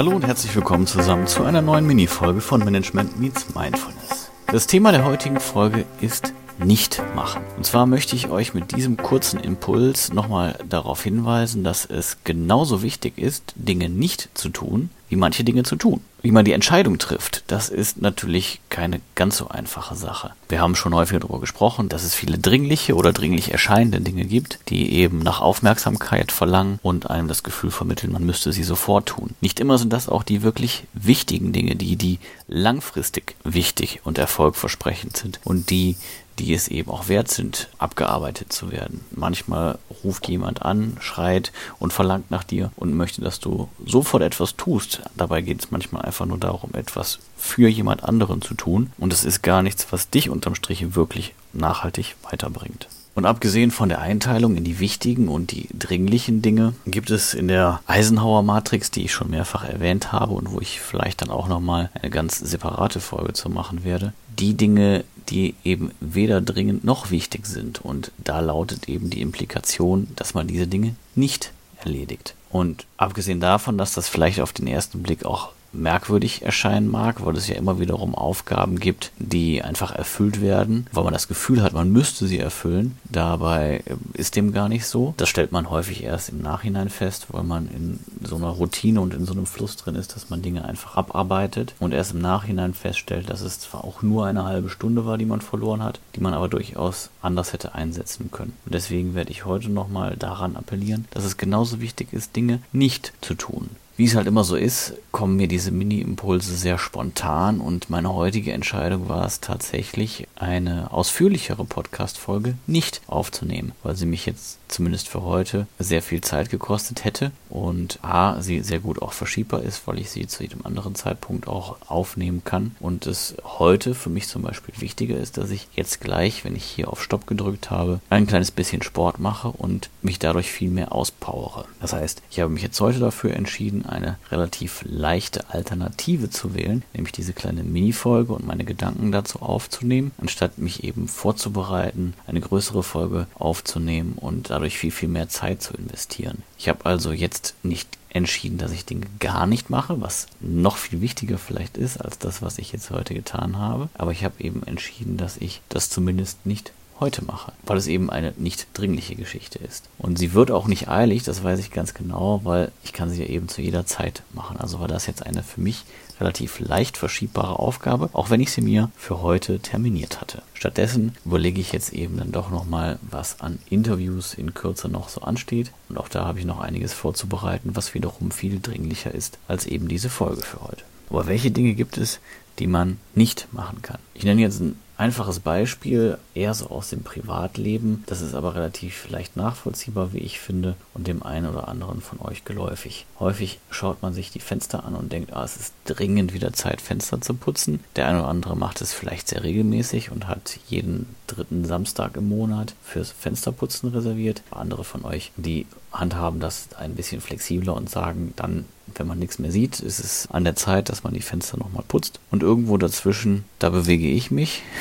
Hallo und herzlich willkommen zusammen zu einer neuen Mini-Folge von Management Meets Mindfulness. Das Thema der heutigen Folge ist nicht machen. Und zwar möchte ich euch mit diesem kurzen Impuls nochmal darauf hinweisen, dass es genauso wichtig ist, Dinge nicht zu tun, wie manche Dinge zu tun. Wie man die Entscheidung trifft, das ist natürlich keine ganz so einfache Sache. Wir haben schon häufiger darüber gesprochen, dass es viele dringliche oder dringlich erscheinende Dinge gibt, die eben nach Aufmerksamkeit verlangen und einem das Gefühl vermitteln, man müsste sie sofort tun. Nicht immer sind das auch die wirklich wichtigen Dinge, die, die langfristig wichtig und erfolgversprechend sind und die, die es eben auch wert sind, abgearbeitet zu werden. Manchmal ruft jemand an, schreit und verlangt nach dir und möchte, dass du sofort etwas tust. Dabei geht es manchmal einfach nur darum, etwas für jemand anderen zu tun. Und es ist gar nichts, was dich unterm Strich wirklich nachhaltig weiterbringt. Und abgesehen von der Einteilung in die wichtigen und die dringlichen Dinge, gibt es in der Eisenhower Matrix, die ich schon mehrfach erwähnt habe und wo ich vielleicht dann auch nochmal eine ganz separate Folge zu machen werde, die Dinge, die eben weder dringend noch wichtig sind. Und da lautet eben die Implikation, dass man diese Dinge nicht erledigt. Und abgesehen davon, dass das vielleicht auf den ersten Blick auch merkwürdig erscheinen mag, weil es ja immer wiederum Aufgaben gibt, die einfach erfüllt werden, weil man das Gefühl hat, man müsste sie erfüllen. Dabei ist dem gar nicht so. Das stellt man häufig erst im Nachhinein fest, weil man in so einer Routine und in so einem Fluss drin ist, dass man Dinge einfach abarbeitet und erst im Nachhinein feststellt, dass es zwar auch nur eine halbe Stunde war, die man verloren hat, die man aber durchaus anders hätte einsetzen können. Und deswegen werde ich heute nochmal daran appellieren, dass es genauso wichtig ist, Dinge nicht zu tun. Wie es halt immer so ist, kommen mir diese Mini-Impulse sehr spontan und meine heutige Entscheidung war es tatsächlich, eine ausführlichere Podcast-Folge nicht aufzunehmen, weil sie mich jetzt zumindest für heute sehr viel Zeit gekostet hätte und A, sie sehr gut auch verschiebbar ist, weil ich sie zu jedem anderen Zeitpunkt auch aufnehmen kann und es heute für mich zum Beispiel wichtiger ist, dass ich jetzt gleich, wenn ich hier auf Stopp gedrückt habe, ein kleines bisschen Sport mache und mich dadurch viel mehr auspowere. Das heißt, ich habe mich jetzt heute dafür entschieden, eine relativ leichte Alternative zu wählen, nämlich diese kleine Mini-Folge und meine Gedanken dazu aufzunehmen, anstatt mich eben vorzubereiten, eine größere Folge aufzunehmen und dadurch viel, viel mehr Zeit zu investieren. Ich habe also jetzt nicht entschieden, dass ich Dinge gar nicht mache, was noch viel wichtiger vielleicht ist als das, was ich jetzt heute getan habe. Aber ich habe eben entschieden, dass ich das zumindest nicht heute mache, weil es eben eine nicht dringliche Geschichte ist. Und sie wird auch nicht eilig, das weiß ich ganz genau, weil ich kann sie ja eben zu jeder Zeit machen. Also war das jetzt eine für mich relativ leicht verschiebbare Aufgabe, auch wenn ich sie mir für heute terminiert hatte. Stattdessen überlege ich jetzt eben dann doch nochmal, was an Interviews in Kürze noch so ansteht. Und auch da habe ich noch einiges vorzubereiten, was wiederum viel dringlicher ist als eben diese Folge für heute. Aber welche Dinge gibt es, die man nicht machen kann? Ich nenne jetzt ein einfaches Beispiel, eher so aus dem Privatleben. Das ist aber relativ leicht nachvollziehbar, wie ich finde, und dem einen oder anderen von euch geläufig. Häufig schaut man sich die Fenster an und denkt, ah, es ist dringend wieder Zeit, Fenster zu putzen. Der eine oder andere macht es vielleicht sehr regelmäßig und hat jeden dritten Samstag im Monat fürs Fensterputzen reserviert. Andere von euch, die handhaben das ein bisschen flexibler und sagen dann, wenn man nichts mehr sieht, ist es an der Zeit, dass man die Fenster nochmal putzt. Und irgendwo dazwischen, da bewege ich mich.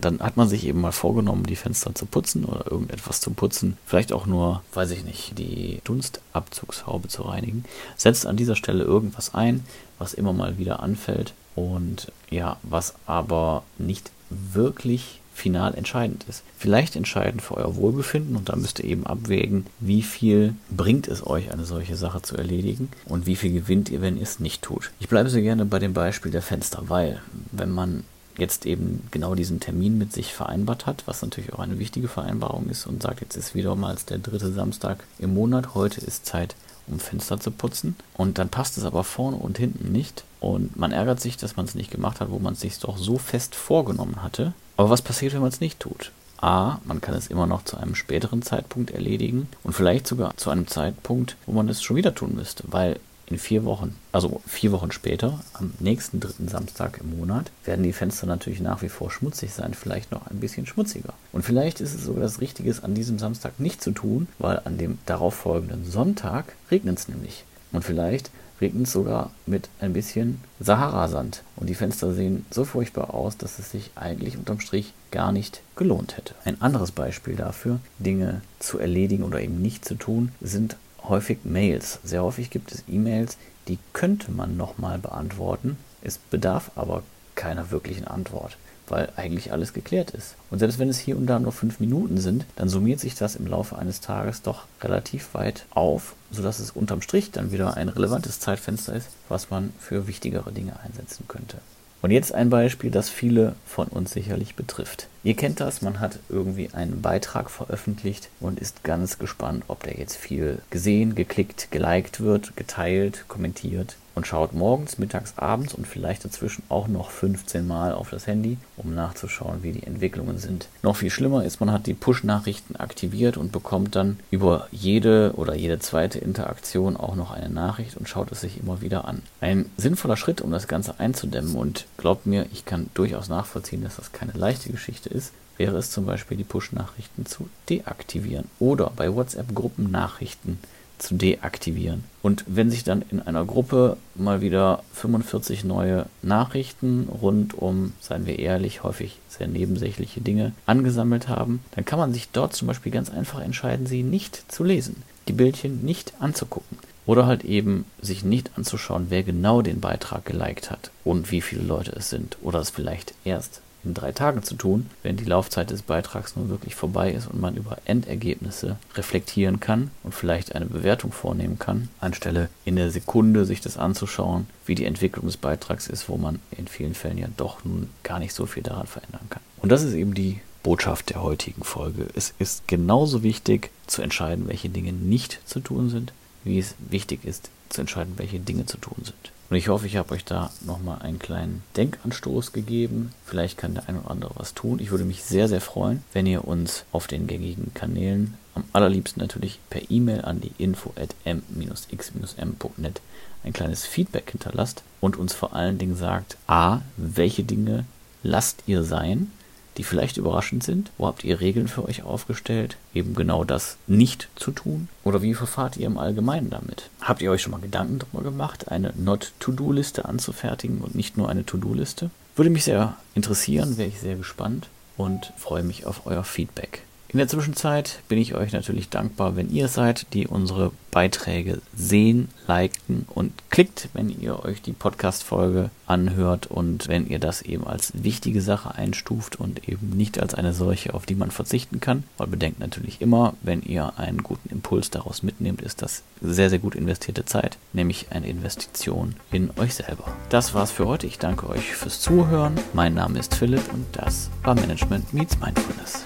Dann hat man sich eben mal vorgenommen, die Fenster zu putzen oder irgendetwas zu putzen. Vielleicht auch nur, weiß ich nicht, die Dunstabzugshaube zu reinigen. Setzt an dieser Stelle irgendwas ein, was immer mal wieder anfällt und ja, was aber nicht wirklich final entscheidend ist. Vielleicht entscheidend für euer Wohlbefinden und da müsst ihr eben abwägen, wie viel bringt es euch, eine solche Sache zu erledigen und wie viel gewinnt ihr, wenn ihr es nicht tut. Ich bleibe sehr gerne bei dem Beispiel der Fenster, weil wenn man jetzt eben genau diesen Termin mit sich vereinbart hat, was natürlich auch eine wichtige Vereinbarung ist und sagt, jetzt ist wiedermals der dritte Samstag im Monat, heute ist Zeit, um Fenster zu putzen. Und dann passt es aber vorne und hinten nicht. Und man ärgert sich, dass man es nicht gemacht hat, wo man es sich doch so fest vorgenommen hatte. Aber was passiert, wenn man es nicht tut? A, man kann es immer noch zu einem späteren Zeitpunkt erledigen und vielleicht sogar zu einem Zeitpunkt, wo man es schon wieder tun müsste, weil in vier Wochen, also vier Wochen später, am nächsten dritten Samstag im Monat, werden die Fenster natürlich nach wie vor schmutzig sein, vielleicht noch ein bisschen schmutziger. Und vielleicht ist es sogar das Richtige, an diesem Samstag nicht zu tun, weil an dem darauffolgenden Sonntag regnet es nämlich. Und vielleicht regnet es sogar mit ein bisschen Sahara-Sand. Und die Fenster sehen so furchtbar aus, dass es sich eigentlich unterm Strich gar nicht gelohnt hätte. Ein anderes Beispiel dafür, Dinge zu erledigen oder eben nicht zu tun, sind häufig Mails. Sehr häufig gibt es E-Mails, die könnte man nochmal beantworten. Es bedarf aber keiner wirklichen Antwort weil eigentlich alles geklärt ist. Und selbst wenn es hier und da nur fünf Minuten sind, dann summiert sich das im Laufe eines Tages doch relativ weit auf, sodass es unterm Strich dann wieder ein relevantes Zeitfenster ist, was man für wichtigere Dinge einsetzen könnte. Und jetzt ein Beispiel, das viele von uns sicherlich betrifft. Ihr kennt das, man hat irgendwie einen Beitrag veröffentlicht und ist ganz gespannt, ob der jetzt viel gesehen, geklickt, geliked wird, geteilt, kommentiert und schaut morgens, mittags, abends und vielleicht dazwischen auch noch 15 Mal auf das Handy, um nachzuschauen, wie die Entwicklungen sind. Noch viel schlimmer ist, man hat die Push-Nachrichten aktiviert und bekommt dann über jede oder jede zweite Interaktion auch noch eine Nachricht und schaut es sich immer wieder an. Ein sinnvoller Schritt, um das Ganze einzudämmen und glaubt mir, ich kann durchaus nachvollziehen, dass das keine leichte Geschichte ist, wäre es zum Beispiel die Push-Nachrichten zu deaktivieren oder bei WhatsApp Gruppennachrichten zu deaktivieren. Und wenn sich dann in einer Gruppe mal wieder 45 neue Nachrichten rund um, seien wir ehrlich, häufig sehr nebensächliche Dinge angesammelt haben, dann kann man sich dort zum Beispiel ganz einfach entscheiden, sie nicht zu lesen, die Bildchen nicht anzugucken. Oder halt eben sich nicht anzuschauen, wer genau den Beitrag geliked hat und wie viele Leute es sind. Oder es vielleicht erst in drei Tagen zu tun, wenn die Laufzeit des Beitrags nun wirklich vorbei ist und man über Endergebnisse reflektieren kann und vielleicht eine Bewertung vornehmen kann, anstelle in der Sekunde sich das anzuschauen, wie die Entwicklung des Beitrags ist, wo man in vielen Fällen ja doch nun gar nicht so viel daran verändern kann. Und das ist eben die Botschaft der heutigen Folge. Es ist genauso wichtig zu entscheiden, welche Dinge nicht zu tun sind, wie es wichtig ist zu entscheiden, welche Dinge zu tun sind. Und ich hoffe, ich habe euch da nochmal einen kleinen Denkanstoß gegeben. Vielleicht kann der ein oder andere was tun. Ich würde mich sehr, sehr freuen, wenn ihr uns auf den gängigen Kanälen, am allerliebsten natürlich per E-Mail an die info at m-x-m.net ein kleines Feedback hinterlasst und uns vor allen Dingen sagt, a, welche Dinge lasst ihr sein die vielleicht überraschend sind? Wo habt ihr Regeln für euch aufgestellt, eben genau das nicht zu tun? Oder wie verfahrt ihr im Allgemeinen damit? Habt ihr euch schon mal Gedanken darüber gemacht, eine Not-To-Do-Liste anzufertigen und nicht nur eine To-Do-Liste? Würde mich sehr interessieren, wäre ich sehr gespannt und freue mich auf euer Feedback. In der Zwischenzeit bin ich euch natürlich dankbar, wenn ihr seid, die unsere Beiträge sehen, liken und klickt, wenn ihr euch die Podcast-Folge anhört und wenn ihr das eben als wichtige Sache einstuft und eben nicht als eine solche, auf die man verzichten kann. Weil bedenkt natürlich immer, wenn ihr einen guten Impuls daraus mitnehmt, ist das sehr, sehr gut investierte Zeit, nämlich eine Investition in euch selber. Das war's für heute. Ich danke euch fürs Zuhören. Mein Name ist Philipp und das war Management Meets Mindfulness.